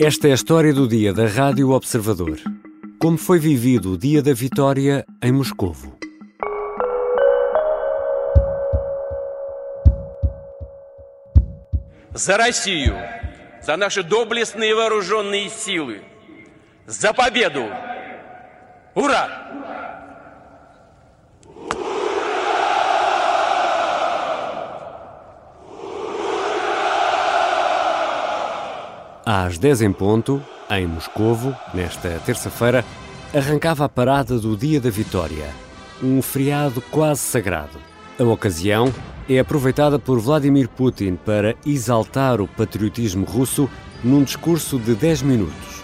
Esta é a história do dia da Rádio Observador. Como foi vivido o dia da vitória em Moscovo. За Россию, за наши доблестные вооруженные силы, за победу! Ура! Às 10 em ponto, em Moscovo, nesta terça-feira, arrancava a parada do Dia da Vitória, um feriado quase sagrado. A ocasião é aproveitada por Vladimir Putin para exaltar o patriotismo russo num discurso de 10 minutos.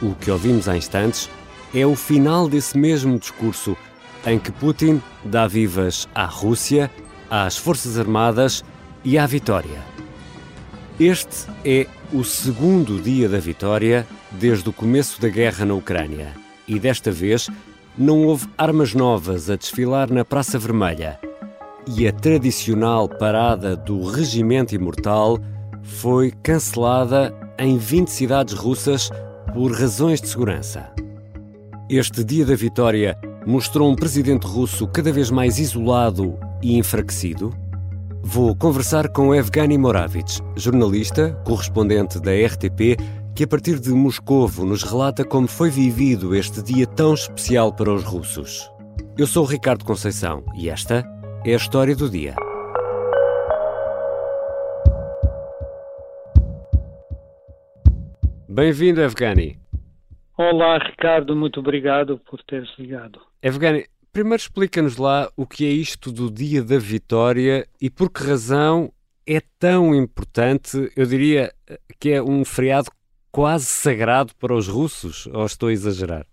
O que ouvimos há instantes é o final desse mesmo discurso em que Putin dá vivas à Rússia, às Forças Armadas e à vitória. Este é o segundo dia da vitória desde o começo da guerra na Ucrânia. E desta vez não houve armas novas a desfilar na Praça Vermelha. E a tradicional parada do Regimento Imortal foi cancelada em 20 cidades russas por razões de segurança. Este dia da vitória mostrou um presidente russo cada vez mais isolado e enfraquecido Vou conversar com Evgeny Moravich, jornalista, correspondente da RTP, que a partir de Moscovo nos relata como foi vivido este dia tão especial para os russos. Eu sou o Ricardo Conceição e esta é a história do dia. Bem-vindo, Evgeny. Olá, Ricardo, muito obrigado por teres ligado. Evgeny, Primeiro explica-nos lá o que é isto do Dia da Vitória e por que razão é tão importante, eu diria que é um feriado quase sagrado para os russos, ou estou a exagerar?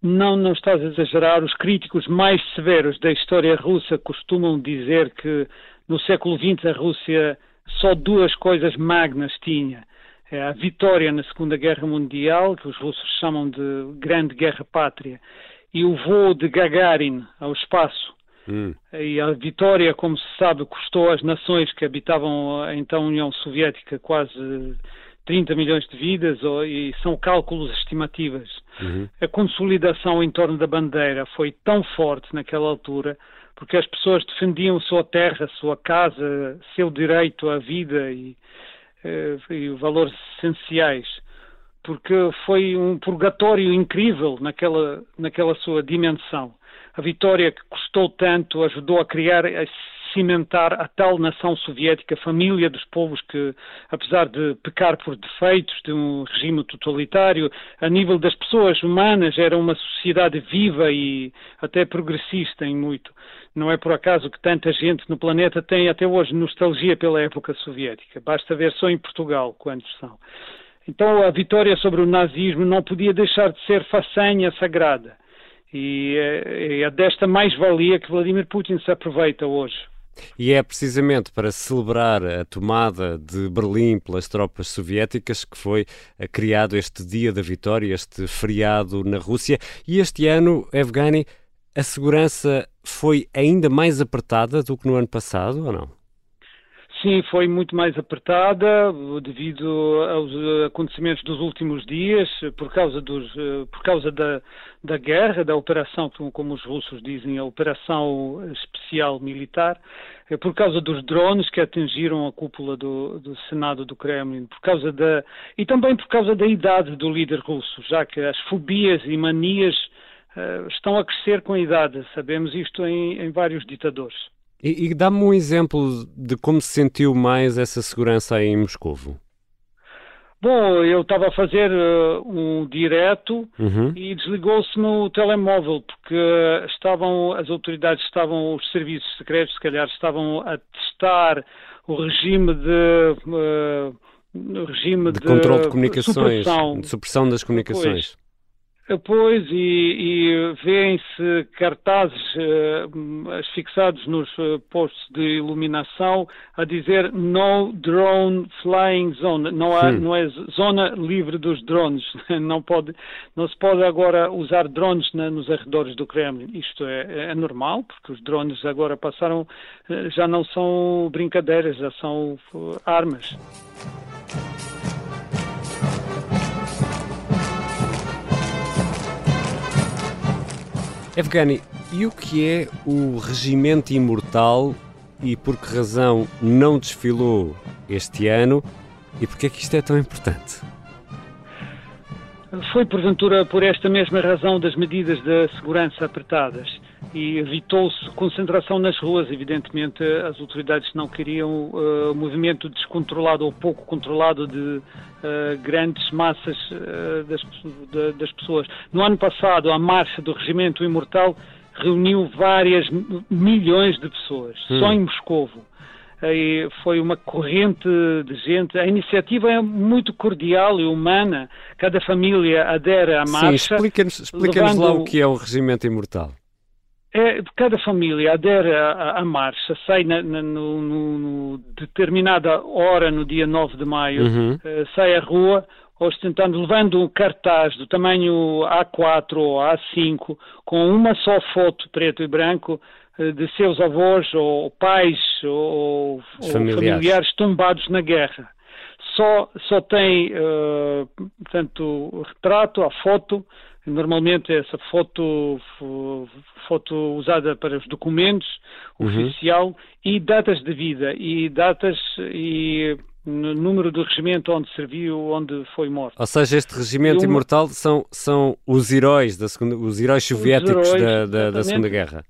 Não, não estás a exagerar. Os críticos mais severos da história russa costumam dizer que no século XX a Rússia só duas coisas magnas tinha. É a vitória na Segunda Guerra Mundial, que os russos chamam de Grande Guerra Pátria, e o voo de Gagarin ao espaço. Hum. E a vitória, como se sabe, custou às nações que habitavam a então União Soviética quase 30 milhões de vidas, e são cálculos estimativas. Uhum. A consolidação em torno da bandeira foi tão forte naquela altura, porque as pessoas defendiam sua terra, sua casa, seu direito à vida e, eh, e valores essenciais porque foi um purgatório incrível naquela, naquela sua dimensão. A vitória que custou tanto ajudou a criar, a cimentar a tal nação soviética, família dos povos que, apesar de pecar por defeitos de um regime totalitário, a nível das pessoas humanas era uma sociedade viva e até progressista em muito. Não é por acaso que tanta gente no planeta tem até hoje nostalgia pela época soviética. Basta ver só em Portugal quantos são. Então a vitória sobre o nazismo não podia deixar de ser façanha sagrada. E é, é desta mais-valia que Vladimir Putin se aproveita hoje. E é precisamente para celebrar a tomada de Berlim pelas tropas soviéticas que foi eh, criado este Dia da Vitória, este feriado na Rússia. E este ano, Evgeny, a segurança foi ainda mais apertada do que no ano passado, ou não? Sim, foi muito mais apertada devido aos acontecimentos dos últimos dias, por causa, dos, por causa da, da guerra, da operação, como os russos dizem, a operação especial militar, por causa dos drones que atingiram a cúpula do, do Senado do Kremlin, por causa da e também por causa da idade do líder russo, já que as fobias e manias uh, estão a crescer com a idade. Sabemos isto em, em vários ditadores. E, e dá-me um exemplo de como se sentiu mais essa segurança aí em Moscovo. Bom, eu estava a fazer uh, um direto uhum. e desligou-se no telemóvel porque estavam as autoridades estavam os serviços secretos se calhar estavam a testar o regime de uh, regime de, de controle de comunicações, supressão. de supressão das comunicações. Pois. E, e vêem-se cartazes uh, fixados nos uh, postos de iluminação a dizer no drone flying zone, não, há, não é zona livre dos drones, não, pode, não se pode agora usar drones na, nos arredores do Kremlin. Isto é, é, normal, porque os drones agora passaram, uh, já não são brincadeiras, já são armas. Evgeny, e o que é o Regimento Imortal e por que razão não desfilou este ano e por que é que isto é tão importante? Foi, porventura, por esta mesma razão das medidas de segurança apertadas e evitou-se concentração nas ruas. Evidentemente, as autoridades não queriam uh, movimento descontrolado ou pouco controlado de uh, grandes massas uh, das, de, das pessoas. No ano passado, a marcha do Regimento Imortal reuniu várias milhões de pessoas, hum. só em Moscovo e foi uma corrente de gente. A iniciativa é muito cordial e humana. Cada família adere à marcha. Sim, explica-nos explica levando... lá o que é o Regimento Imortal. É, cada família adere à, marcha, sai na, na no, no, determinada hora, no dia 9 de maio, uhum. uh, sai à rua ostentando, levando um cartaz do tamanho A4 ou A5, com uma só foto preto e branco, eh, de seus avós ou pais ou, familiares. ou familiares. tombados na guerra. Só, só tem, uh, portanto, o retrato, a foto, normalmente essa foto, foto usada para os documentos, uhum. oficial, e datas de vida, e datas e número do regimento onde serviu, onde foi morto. Ou seja, este regimento imortal são, são os heróis da segunda, os heróis soviéticos os heróis, da, da, da Segunda Guerra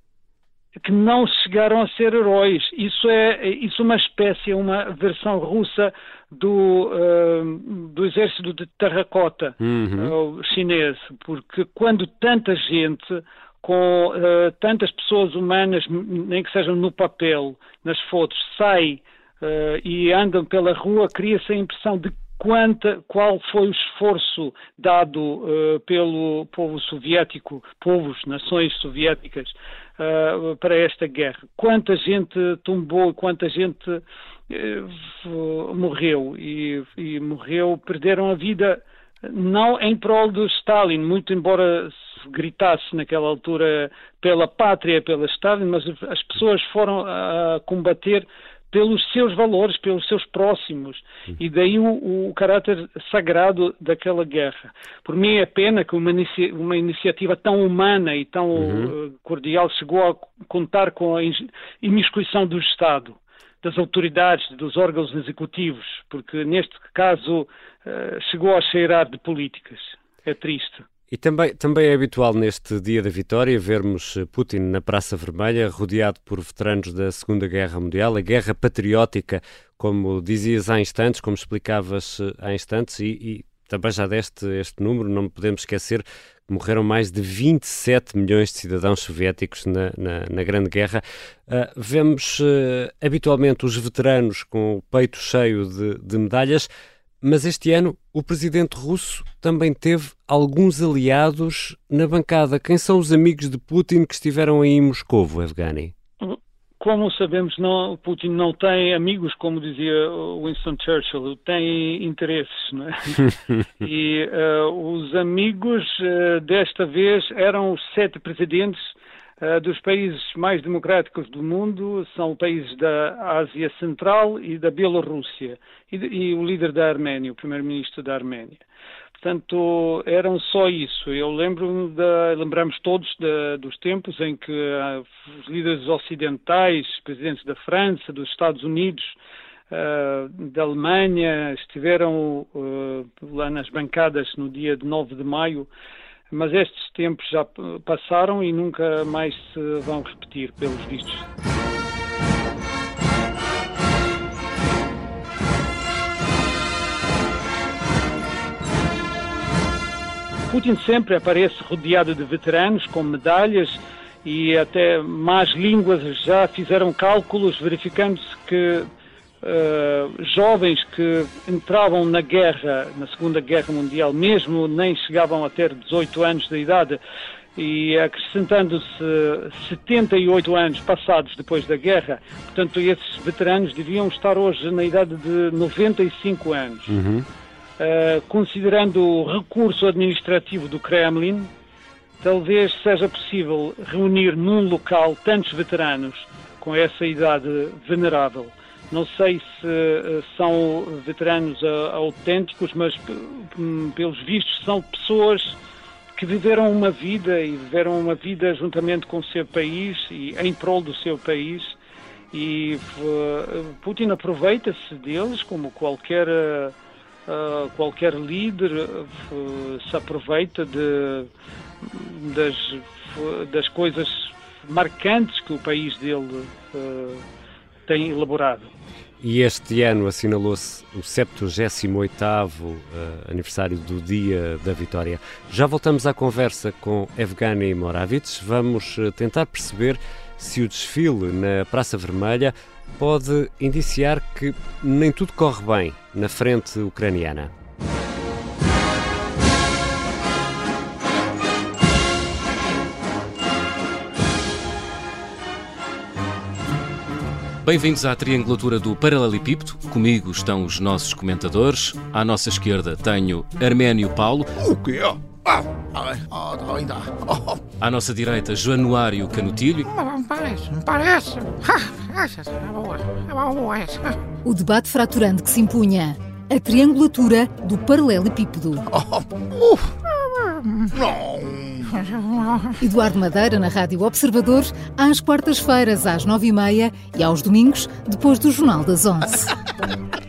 que não chegaram a ser heróis. Isso é isso é uma espécie, uma versão russa do, uh, do exército de terracota uhum. uh, chinês, porque quando tanta gente com uh, tantas pessoas humanas, nem que sejam no papel, nas fotos, sai e andam pela rua, cria-se a impressão de quanta, qual foi o esforço dado uh, pelo povo soviético, povos, nações soviéticas, uh, para esta guerra. Quanta gente tombou, quanta gente uh, morreu e, e, morreu, perderam a vida não em prol do Stalin, muito embora se gritasse naquela altura pela pátria, pela Stalin, mas as pessoas foram a combater pelos seus valores, pelos seus próximos, e daí o, o caráter sagrado daquela guerra. Por mim é pena que uma, inicia, uma iniciativa tão humana e tão uhum. uh, cordial chegou a contar com a imiscuição do Estado, das autoridades, dos órgãos executivos, porque neste caso uh, chegou a cheirar de políticas. É triste. E também, também é habitual neste dia da vitória vermos eh, Putin na Praça Vermelha, rodeado por veteranos da Segunda Guerra Mundial, a guerra patriótica, como dizias há instantes, como explicavas eh, há instantes, e, e também já deste este número, não podemos esquecer que morreram mais de 27 milhões de cidadãos soviéticos na, na, na Grande Guerra. Uh, vemos uh, habitualmente os veteranos com o peito cheio de, de medalhas. Mas este ano o presidente russo também teve alguns aliados na bancada. Quem são os amigos de Putin que estiveram aí em Moscovo, Evgeny? Como sabemos, não, Putin não tem amigos, como dizia Winston Churchill, tem interesses. Não é? e uh, os amigos uh, desta vez eram os sete presidentes dos países mais democráticos do mundo, são países da Ásia Central e da Bielorrússia, e, e o líder da Arménia, o primeiro-ministro da Arménia. Portanto, eram só isso. Eu lembro lembramos todos dos tempos em que uh, os líderes ocidentais, presidentes da França, dos Estados Unidos, uh, da Alemanha, estiveram uh, lá nas bancadas no dia de 9 de maio mas estes tempos já passaram e nunca mais se vão repetir, pelos vistos. Putin sempre aparece rodeado de veteranos com medalhas e até más línguas já fizeram cálculos verificando-se que Uh, jovens que entravam na guerra, na Segunda Guerra Mundial, mesmo nem chegavam a ter 18 anos de idade, e acrescentando-se 78 anos passados depois da guerra, portanto, esses veteranos deviam estar hoje na idade de 95 anos. Uhum. Uh, considerando o recurso administrativo do Kremlin, talvez seja possível reunir num local tantos veteranos com essa idade venerável. Não sei se uh, são veteranos uh, autênticos, mas pelos vistos são pessoas que viveram uma vida e viveram uma vida juntamente com o seu país e em prol do seu país. E uh, Putin aproveita-se deles como qualquer uh, qualquer líder uh, se aproveita de das das coisas marcantes que o país dele tem elaborado. E este ano assinalou-se o 78º uh, aniversário do Dia da Vitória. Já voltamos à conversa com Evgeny Moravits. Vamos uh, tentar perceber se o desfile na Praça Vermelha pode indiciar que nem tudo corre bem na frente ucraniana. Bem-vindos à triangulatura do Paralelepípedo. Comigo estão os nossos comentadores. À nossa esquerda tenho Arménio Paulo. O quê? Ah, ainda. À nossa direita, Januário Canutilho. Parece, parece. O debate fraturante que se impunha. A triangulatura do paralelepípedo. Não. Eduardo Madeira na Rádio Observador, às quartas-feiras às nove e meia e aos domingos, depois do Jornal das Onze.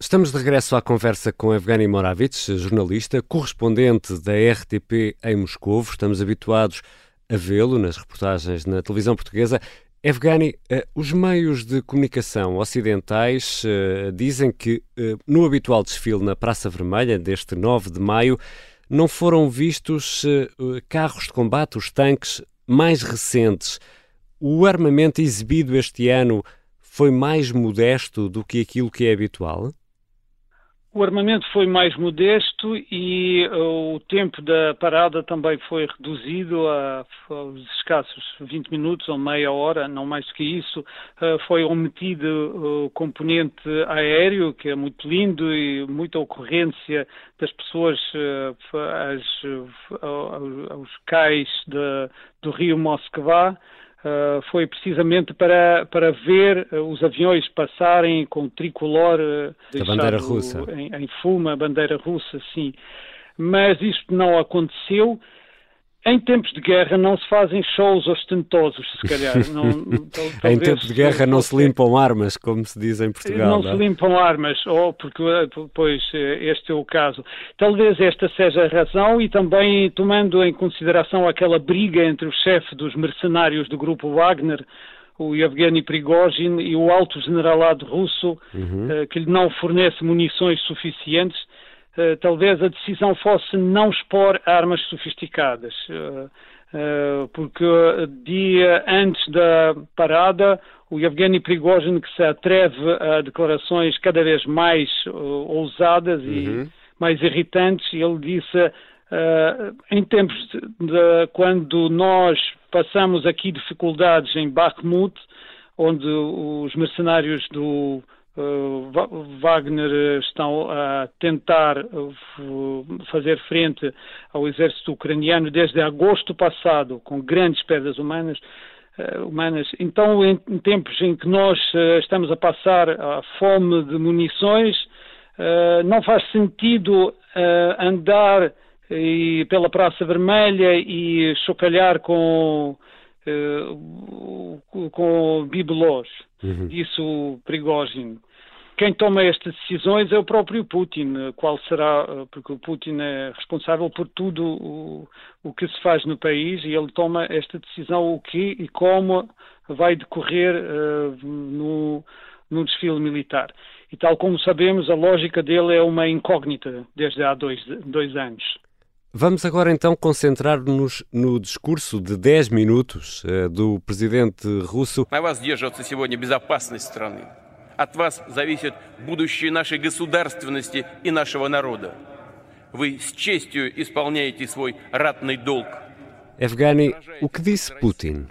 Estamos de regresso à conversa com Evgeny Moravits, jornalista, correspondente da RTP em Moscou. Estamos habituados a vê-lo nas reportagens na televisão portuguesa. Evgeny, eh, os meios de comunicação ocidentais eh, dizem que eh, no habitual desfile na Praça Vermelha deste 9 de maio não foram vistos uh, carros de combate, os tanques mais recentes. O armamento exibido este ano foi mais modesto do que aquilo que é habitual? O armamento foi mais modesto e uh, o tempo da parada também foi reduzido a, aos escassos 20 minutos ou meia hora, não mais que isso. Uh, foi omitido o componente aéreo, que é muito lindo, e muita ocorrência das pessoas aos cais de, do rio Moskva. Uh, foi precisamente para, para ver uh, os aviões passarem com o tricolor uh, da bandeira russa. Em, em fumo, a bandeira russa, sim. Mas isto não aconteceu em tempos de guerra não se fazem shows ostentosos, se calhar. Não, em tempos de guerra não se limpam armas, como se diz em Portugal. Não, não, se limpam armas, ou porque, pois, este é o caso. Talvez esta seja a razão e também tomando em consideração aquela briga entre o chefe dos mercenários do grupo Wagner, o Yevgeny Prigozhin, e o alto generalado russo, uhum. Eh, que lhe não fornece munições suficientes, eh, talvez a decisão fosse não expor armas sofisticadas, uh, uh, porque dia antes da parada, o Yevgeny Prigozhin, que se atreve a declarações cada vez mais ousadas uhum. e mais irritantes, ele disse em tempos de, de, quando nós passamos aqui dificuldades em Bakhmut, onde os mercenários do Wagner estão a tentar uh, fazer frente ao exército ucraniano desde agosto passado, com grandes perdas humanas. Humanas. Então, em, em, tempos em que nós estamos a passar a fome de munições, não faz sentido andar pela Praça Vermelha e chocalhar com com bibelôs, uhum. disse o Prigozhin. Quem toma estas decisões é o próprio Putin. Qual será, porque o Putin é responsável por tudo o, o que se faz no país e ele toma esta decisão o que e como vai decorrer uh, no, no desfile militar. E tal como sabemos, a lógica dele é uma incógnita desde há dois, dois anos. Vamos agora então concentrar-nos no discurso de 10 minutos uh, do presidente russo. На вас держится сегодня безопасность страны. От вас зависит будущее нашей государственности и нашего народа. Вы с честью исполняете свой ратный долг. Evgeny, o que disse Putin?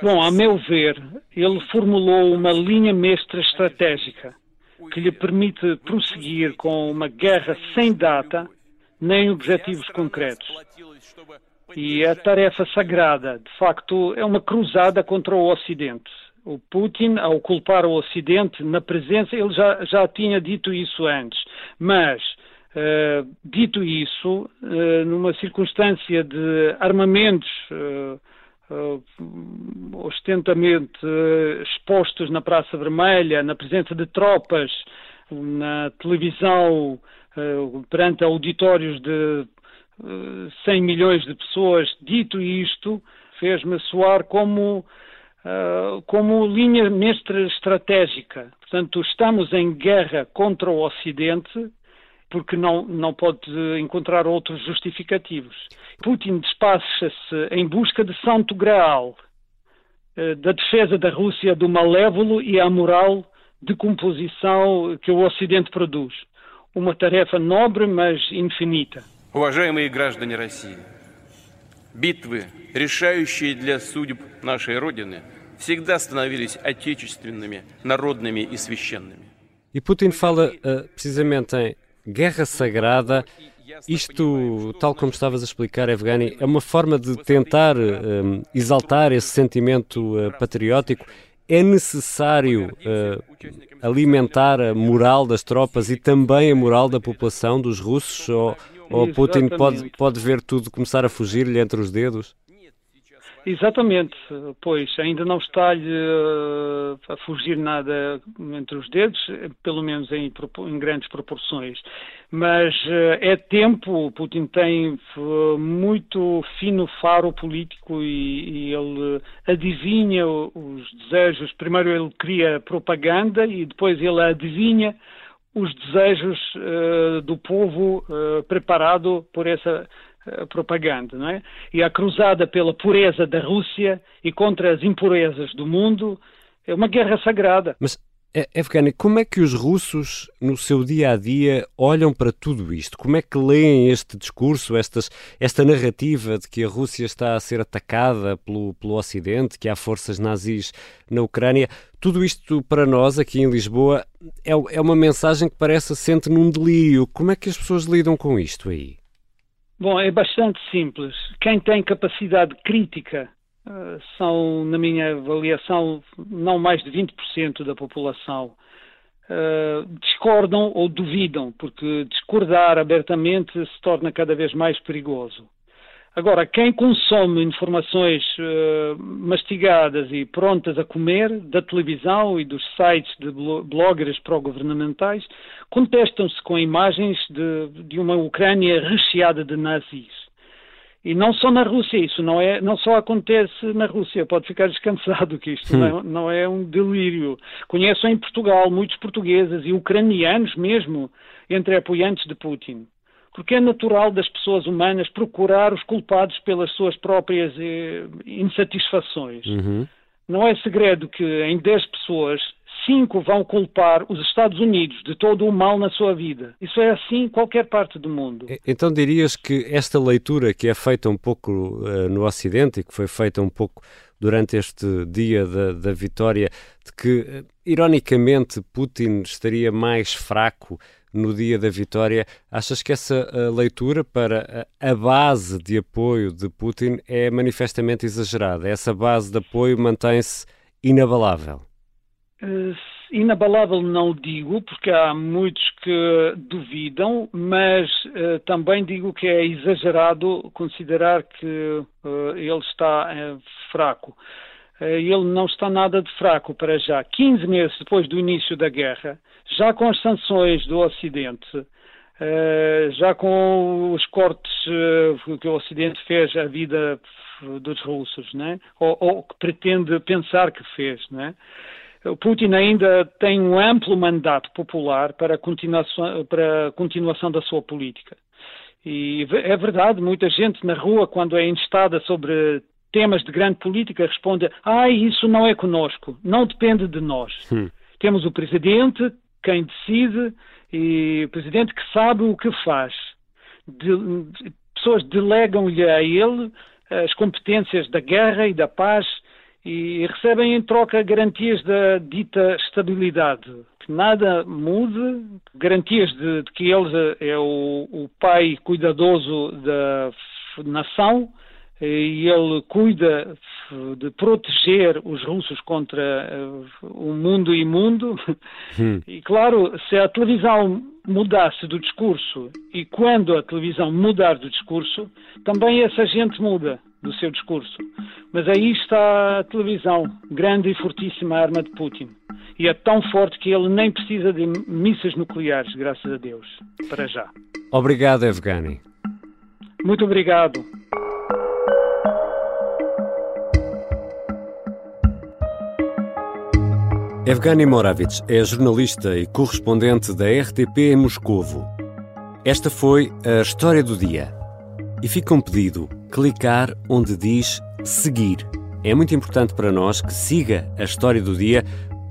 Bom, a meu ver, ele formulou uma linha mestra estratégica que lhe permite prosseguir com uma guerra sem data nem objetivos concretos. E a tarefa sagrada, de facto, é uma cruzada contra o Ocidente. O Putin, ao culpar o Ocidente na presença, ele já, já tinha dito isso antes, mas Uh, dito isso, uh, numa circunstância de armamentos uh, ostentamente expostos na Praça Vermelha, na presença de tropas, na televisão, perante auditórios de 100 milhões de pessoas, dito isto, fez-me soar como Uh, como linha mestra estratégica. Portanto, estamos em guerra contra o Ocidente porque não, não pode encontrar outros justificativos. Putin despacha-se em busca de Santo Graal, da defesa da Rússia do malévolo e amoral decomposição que o Ocidente produz Uma tarefa nobre, mas infinita. Уважаемые граждане России, битвы, решающие для судеб нашей Родины – всегда становились отечественными, народными и священными. E Putin fala uh, precisamente em guerra sagrada. Isto, tal como estavas a explicar, Evgeny, é uma forma de tentar uh, exaltar esse sentimento uh, patriótico. é necessário alimentar a moral das tropas e também a moral da população, dos russos? Ou, ou Putin pode, pode ver tudo começar a fugir-lhe entre os dedos? Exatamente, pois ainda não está-lhe uh, a fugir nada entre os dedos, pelo menos em, em grandes proporções. Mas uh, é tempo, Putin tem uh, muito fino faro político e, e ele adivinha os desejos. Primeiro ele cria propaganda e depois ele adivinha os desejos do povo preparado por essa propaganda, não é? E a cruzada pela pureza da Rússia e contra as impurezas do mundo é uma guerra sagrada. Mas, Evgeny, como é que os russos, no seu dia a dia, olham para tudo isto? Como é que leem este discurso, estas, esta narrativa de que a Rússia está a ser atacada pelo, pelo Ocidente, que há forças nazis na Ucrânia? Tudo isto, para nós, aqui em Lisboa, é, é uma mensagem que parece assente num delírio. Como é que as pessoas lidam com isto aí? Bom, é bastante simples. Quem tem capacidade crítica uh, são, na minha avaliação, não mais de 20% da população. Uh, discordam ou duvidam, porque discordar abertamente se torna cada vez mais perigoso. Agora, quem consome informações uh, mastigadas e prontas a comer da televisão e dos sites de bloggers pró-governamentais contestam-se com imagens de, de, uma Ucrânia recheada de nazis. E não só na Rússia, isso não, é, não só acontece na Rússia, pode ficar descansado que isto não, não é um delírio. Conheço em Portugal muitos portugueses e ucranianos mesmo entre apoiantes de Putin porque é natural das pessoas humanas procurar os culpados pelas suas próprias eh, insatisfações. Uhum. Não é segredo que em 10 pessoas, 5 vão culpar os Estados Unidos de todo o mal na sua vida. Isso é assim em qualquer parte do mundo. Então dirias que esta leitura que é feita um pouco uh, no Ocidente e que foi feita um pouco durante este dia da, da vitória, de que, uh, ironicamente, Putin estaria mais fraco no dia da vitória. Achas que essa leitura para a base de apoio de Putin é manifestamente exagerada? Essa base de apoio mantém-se inabalável? Uh, inabalável não digo, porque há muitos que duvidam, mas uh, também digo que é exagerado considerar que uh, ele está fraco. Ele não está nada de fraco para já. 15 meses depois do início da guerra, já com as sanções do Ocidente, uh, já com os cortes uh, que o Ocidente fez à vida dos russos, né? ou, ou que pretende pensar que fez, né? O Putin ainda tem um amplo mandato popular para a continuação, para a continuação da sua política. E é verdade, muita gente na rua, quando é instada sobre temas de grande política, responde: Ah, isso não é conosco, não depende de nós. Hum. Temos o presidente quem decide e o presidente que sabe o que faz. De, pessoas delegam-lhe a ele as competências da guerra e da paz e recebem em troca garantias da dita estabilidade. Que nada mude, garantias de, de que ele é o, o pai cuidadoso da nação e ele cuida de proteger os russos contra o mundo imundo. Hum. E claro, se a televisão mudasse do discurso e quando a televisão mudar do discurso, também essa gente muda do seu discurso. Mas aí está a televisão, grande e fortíssima arma de Putin. E é tão forte que ele nem precisa de mísseis nucleares, graças a Deus, para já. Obrigado, Evgeny. Muito obrigado. Evgeny Moravich é jornalista e correspondente da RTP em Moscovo. Esta foi a história do dia. E fica um pedido: clicar onde diz seguir. É muito importante para nós que siga a história do dia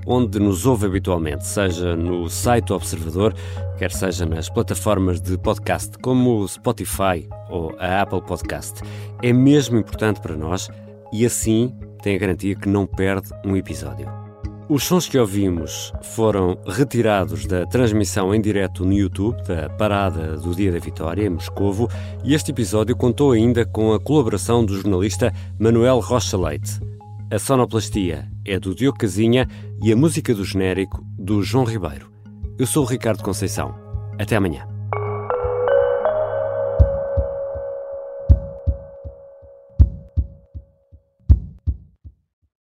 onde nos ouve habitualmente, seja no site do Observador, quer seja nas plataformas de podcast como o Spotify ou a Apple Podcast. É mesmo importante para nós e assim tem a garantia que não perde um episódio. Os sons que ouvimos foram retirados da transmissão em direto no YouTube da Parada do Dia da Vitória, em Moscovo, e este episódio contou ainda com a colaboração do jornalista Manuel Rocha Leite. A sonoplastia é do Diogo Casinha e a música do genérico do João Ribeiro. Eu sou o Ricardo Conceição. Até amanhã.